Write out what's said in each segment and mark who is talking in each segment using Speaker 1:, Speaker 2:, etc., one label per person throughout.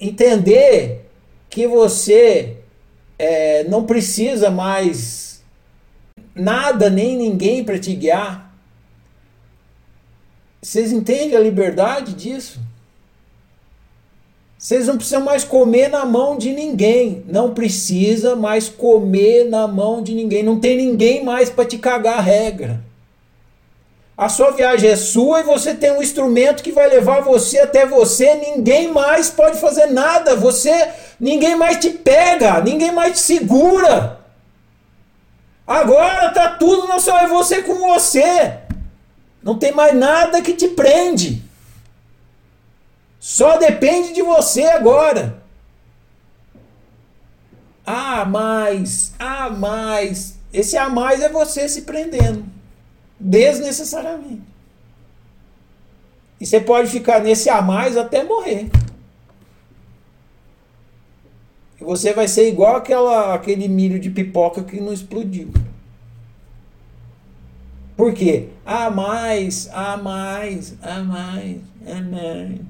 Speaker 1: entender que você é, não precisa mais nada nem ninguém para te guiar. Vocês entendem a liberdade disso? Vocês não precisam mais comer na mão de ninguém. Não precisa mais comer na mão de ninguém. Não tem ninguém mais para te cagar a regra. A sua viagem é sua e você tem um instrumento que vai levar você até você. Ninguém mais pode fazer nada. Você, ninguém mais te pega, ninguém mais te segura. Agora tá tudo não só é você com você. Não tem mais nada que te prende. Só depende de você agora. Ah, mais, ah, mais. Esse a mais é você se prendendo. Desnecessariamente. E você pode ficar nesse a mais até morrer. E você vai ser igual aquela, aquele milho de pipoca que não explodiu. Por quê? A mais, a mais, a mais, a mais.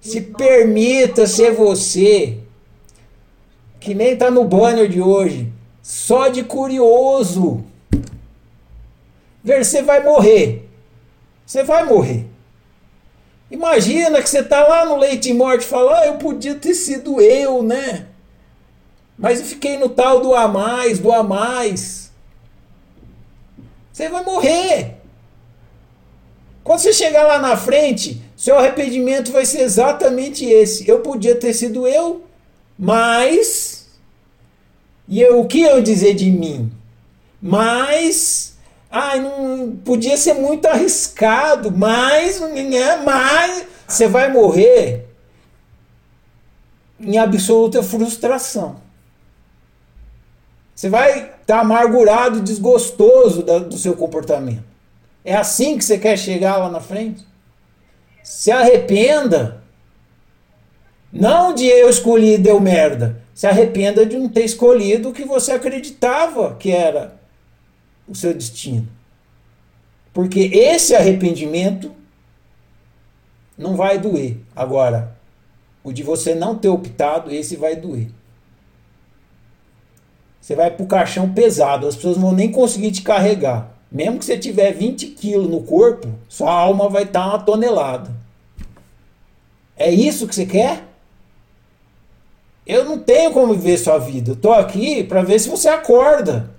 Speaker 1: Se permita ser você, que nem tá no banner de hoje, só de curioso. Você vai morrer. Você vai morrer. Imagina que você tá lá no leite de morte e fala, ah, eu podia ter sido eu, né? Mas eu fiquei no tal do a mais, do a mais. Você vai morrer. Quando você chegar lá na frente, seu arrependimento vai ser exatamente esse. Eu podia ter sido eu, mas. E eu, o que eu dizer de mim? Mas. Ai, não podia ser muito arriscado, mas. Mas. Você vai morrer em absoluta frustração. Você vai estar tá amargurado, desgostoso do seu comportamento. É assim que você quer chegar lá na frente? Se arrependa. Não de eu escolhi e deu merda. Se arrependa de não ter escolhido o que você acreditava que era o seu destino. Porque esse arrependimento não vai doer. Agora, o de você não ter optado, esse vai doer. Você vai pro caixão pesado, as pessoas vão nem conseguir te carregar. Mesmo que você tiver 20 quilos no corpo, sua alma vai estar uma tonelada. É isso que você quer? Eu não tenho como viver sua vida. Eu tô aqui para ver se você acorda.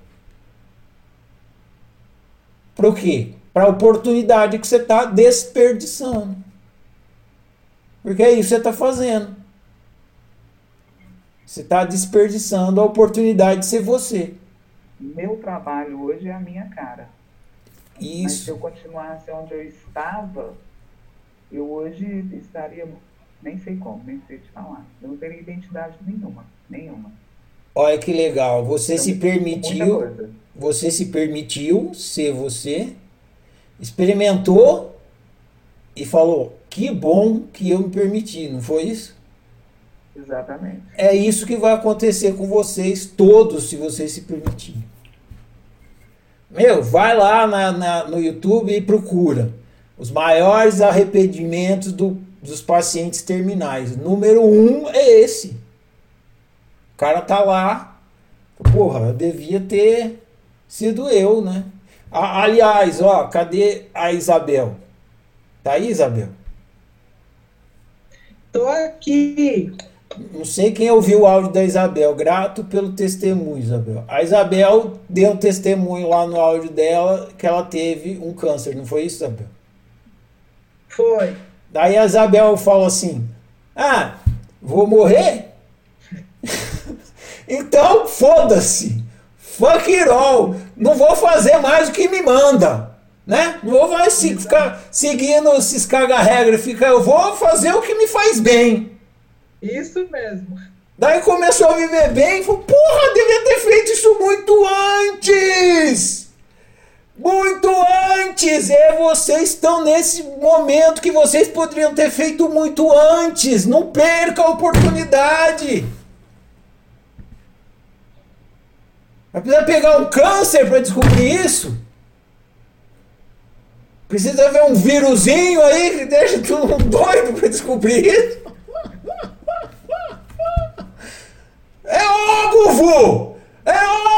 Speaker 1: Para o quê? Para a oportunidade que você está desperdiçando. Porque é isso que você está fazendo. Você está desperdiçando a oportunidade de ser você.
Speaker 2: Meu trabalho hoje é a minha cara. Isso. Mas se eu continuasse onde eu estava, eu hoje estaria, nem sei como, nem sei te falar. Eu não teria identidade nenhuma, nenhuma.
Speaker 1: Olha que legal, você então, se permitiu, você se permitiu ser você, experimentou e falou, que bom que eu me permiti, não foi isso?
Speaker 2: Exatamente.
Speaker 1: É isso que vai acontecer com vocês todos, se vocês se permitirem. Meu, vai lá na, na, no YouTube e procura os maiores arrependimentos do, dos pacientes terminais. Número um é esse. Cara tá lá. Porra, devia ter sido eu, né? aliás, ó, cadê a Isabel? Tá aí, Isabel?
Speaker 3: Tô aqui.
Speaker 1: Não sei quem ouviu o áudio da Isabel. Grato pelo testemunho, Isabel. A Isabel deu um testemunho lá no áudio dela que ela teve um câncer, não foi isso, Isabel?
Speaker 3: Foi.
Speaker 1: Daí a Isabel falou assim: Ah, vou morrer? Então, foda-se. Fuck it all. Não vou fazer mais o que me manda. Né? Não vou mais ficar seguindo esses caga-regra. Eu vou fazer o que me faz bem.
Speaker 3: Isso mesmo.
Speaker 1: Daí começou a viver bem e falou: porra, devia ter feito isso muito antes! Muito antes! E vocês estão nesse momento que vocês poderiam ter feito muito antes. Não perca a oportunidade. Mas precisa pegar um câncer para descobrir isso? Precisa ver um vírusinho aí que deixa todo mundo doido para descobrir isso? É óculo! É óbvio!